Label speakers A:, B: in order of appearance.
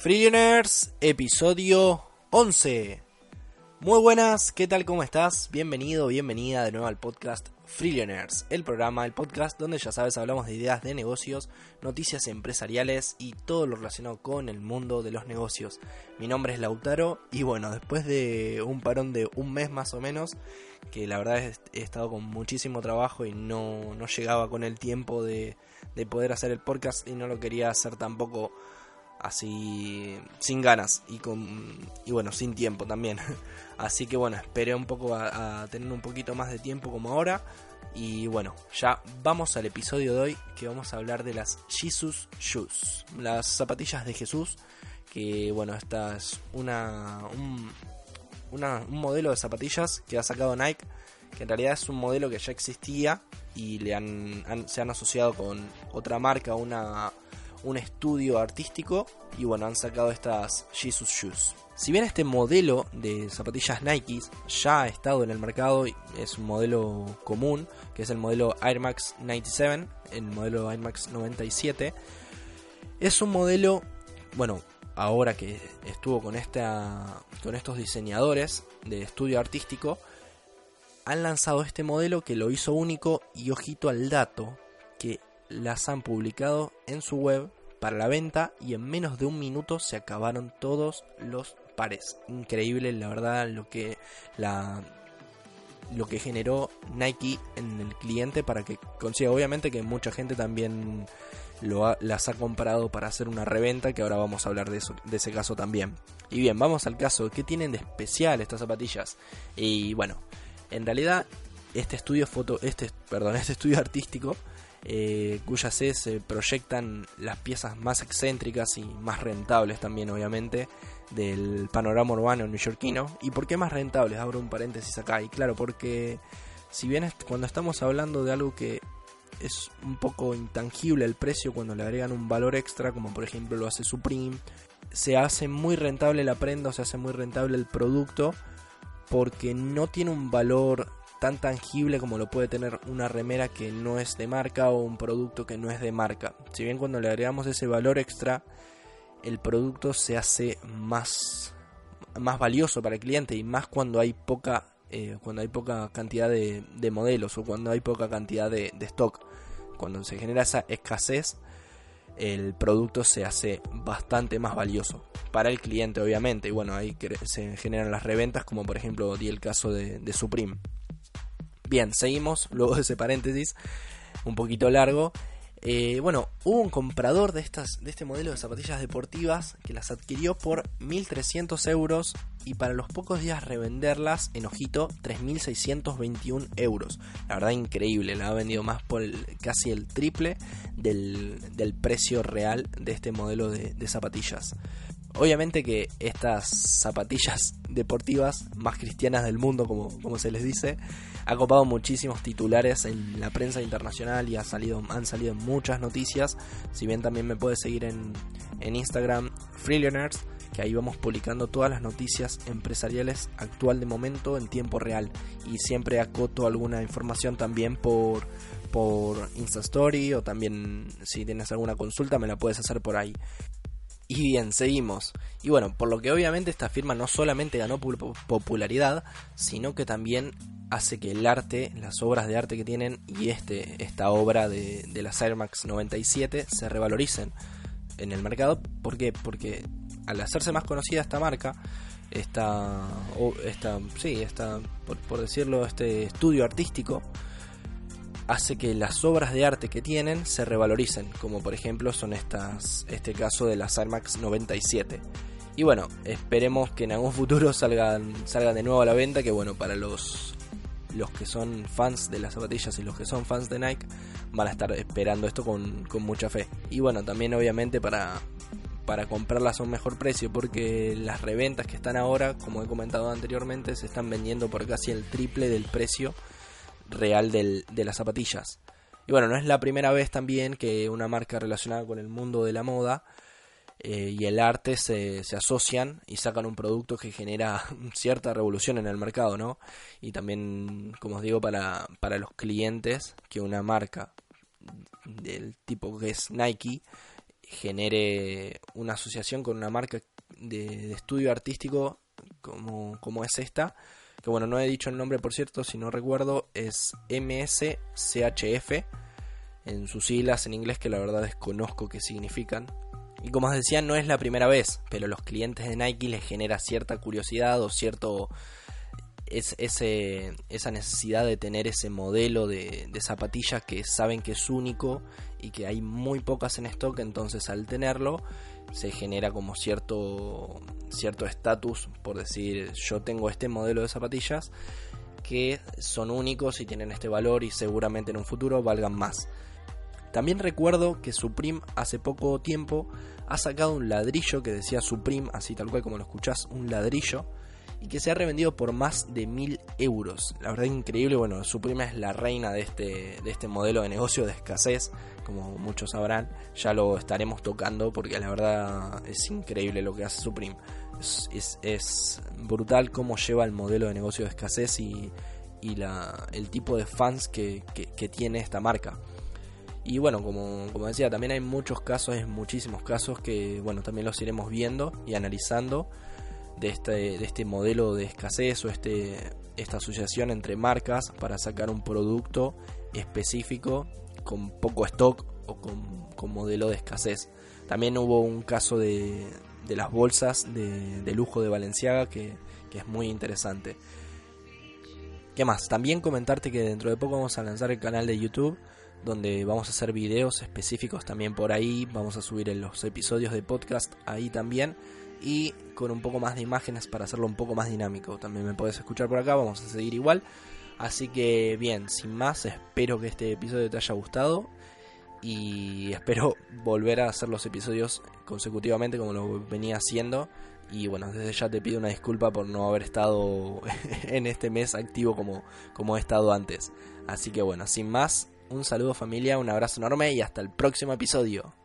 A: Freelaners, episodio 11. Muy buenas, ¿qué tal? ¿Cómo estás? Bienvenido, bienvenida de nuevo al podcast Freelaners, el programa, el podcast donde ya sabes hablamos de ideas de negocios, noticias empresariales y todo lo relacionado con el mundo de los negocios. Mi nombre es Lautaro y bueno, después de un parón de un mes más o menos, que la verdad he estado con muchísimo trabajo y no, no llegaba con el tiempo de, de poder hacer el podcast y no lo quería hacer tampoco así sin ganas y con y bueno sin tiempo también. Así que bueno esperé un poco a, tener un poquito más de tiempo como ahora. Y bueno ya vamos al episodio de hoy que vamos a hablar de las Jesus Shoes las zapatillas de Jesús que bueno esta es una un, un modelo de zapatillas que ha sacado Nike que en realidad es un modelo que ya existía y le han, se han asociado con otra marca una un estudio artístico y bueno, han sacado estas Jesus Shoes. Si bien este modelo de zapatillas Nike ya ha estado en el mercado, es un modelo común, que es el modelo Air Max 97, el modelo Air Max 97, es un modelo, bueno, ahora que estuvo con, esta, con estos diseñadores de estudio artístico, han lanzado este modelo que lo hizo único y ojito al dato, que las han publicado en su web para la venta y en menos de un minuto se acabaron todos los pares. Increíble, la verdad, lo que la lo que generó Nike en el cliente para que consiga. Obviamente que mucha gente también lo las ha comprado para hacer una reventa, que ahora vamos a hablar de, eso, de ese caso también. Y bien, vamos al caso. ¿Qué tienen de especial estas zapatillas? Y bueno, en realidad este estudio foto, este, perdón, este estudio artístico eh, cuyas se proyectan las piezas más excéntricas y más rentables también obviamente del panorama urbano neoyorquino. ¿Y por qué más rentables? Abro un paréntesis acá. Y claro, porque si bien cuando estamos hablando de algo que es un poco intangible el precio cuando le agregan un valor extra, como por ejemplo lo hace Supreme, se hace muy rentable la prenda o se hace muy rentable el producto porque no tiene un valor tan tangible como lo puede tener una remera que no es de marca o un producto que no es de marca. Si bien cuando le agregamos ese valor extra, el producto se hace más, más valioso para el cliente y más cuando hay poca, eh, cuando hay poca cantidad de, modelos o cuando hay poca cantidad de, stock. Cuando se genera esa escasez, el producto se hace bastante más valioso para el cliente obviamente y bueno ahí se generan las reventas como por ejemplo di el caso de, de Supreme Bien, seguimos, luego de ese paréntesis un poquito largo. Eh, bueno, hubo un comprador de, estas, de este modelo de zapatillas deportivas que las adquirió por 1.300 euros y para los pocos días revenderlas en ojito 3.621 euros. La verdad increíble, la ha vendido más por casi el triple del, precio real de este modelo de, de zapatillas. Obviamente que estas zapatillas deportivas más cristianas del mundo, como, como se les dice, ha copado muchísimos titulares en la prensa internacional y ha salido, han salido muchas noticias. Si bien también me puedes seguir en, en Instagram, Freelaners, que ahí vamos publicando todas las noticias empresariales actual de momento en tiempo real. Y siempre acoto alguna información también por, por Instastory o también si tienes alguna consulta me la puedes hacer por ahí. Y bien, seguimos. Y bueno, por lo que obviamente esta firma no solamente ganó popularidad, sino que también hace que el arte, las obras de arte que tienen y este, esta obra de, de la Max 97 se revaloricen en el mercado. ¿Por qué? Porque al hacerse más conocida esta marca, esta, esta sí, esta, por decirlo, este estudio artístico, hace que las obras de arte que tienen se revaloricen, como por ejemplo son estas, este caso de las Air Max 97. Y bueno, esperemos que en algún futuro salgan, salgan de nuevo a la venta, que bueno, para los, los que son fans de las zapatillas y los que son fans de Nike van a estar esperando esto con, con mucha fe. Y bueno, también obviamente para, para comprarlas a un mejor precio, porque las reventas que están ahora, como he comentado anteriormente, se están vendiendo por casi el triple del precio real de las zapatillas. Y bueno, no es la primera vez también que una marca relacionada con el mundo de la moda eh, y el arte se, se, asocian y sacan un producto que genera cierta revolución en el mercado, ¿no? Y también, como os digo, para, para los clientes, que una marca del tipo que es Nike genere una asociación con una marca de, estudio artístico como, como es esta, que bueno, no he dicho el nombre por cierto, si no recuerdo, es MSCHF, en sus siglas en inglés que la verdad desconozco qué significan. Y como os decía, no es la primera vez, pero los clientes de Nike les genera cierta curiosidad o cierto es, ese, esa necesidad de tener ese modelo de, de zapatillas que saben que es único y que hay muy pocas en stock, entonces al tenerlo se genera como cierto cierto estatus por decir yo tengo este modelo de zapatillas que son únicos y tienen este valor y seguramente en un futuro valgan más. También recuerdo que Supreme hace poco tiempo ha sacado un ladrillo que decía Supreme, así tal cual como lo escuchás, un ladrillo y que se ha revendido por más de mil euros. La verdad increíble, bueno, Supreme es la reina de este, de este modelo de negocio de escasez, como muchos sabrán, ya lo estaremos tocando porque la verdad es increíble lo que hace Supreme. Es, es, brutal cómo lleva el modelo de negocio de escasez y, y la, el tipo de fans que, que, tiene esta marca. Y bueno, como, como, decía, también hay muchos casos, muchísimos casos que bueno, también los iremos viendo y analizando de este, de este modelo de escasez o este, esta asociación entre marcas para sacar un producto específico con poco stock o con, modelo de escasez. También hubo un caso de, de las bolsas de, lujo de Valenciaga que, que es muy interesante. ¿Qué más? También comentarte que dentro de poco vamos a lanzar el canal de YouTube donde vamos a hacer videos específicos también por ahí, vamos a subir los episodios de podcast ahí también y con un poco más de imágenes para hacerlo un poco más dinámico. También me puedes escuchar por acá, vamos a seguir igual. Así que bien, sin más, espero que este episodio te haya gustado y espero volver a hacer los episodios consecutivamente como lo venía haciendo. Y bueno, desde ya te pido una disculpa por no haber estado en este mes activo como, como he estado antes. Así que bueno, sin más, un saludo familia, un abrazo enorme y hasta el próximo episodio.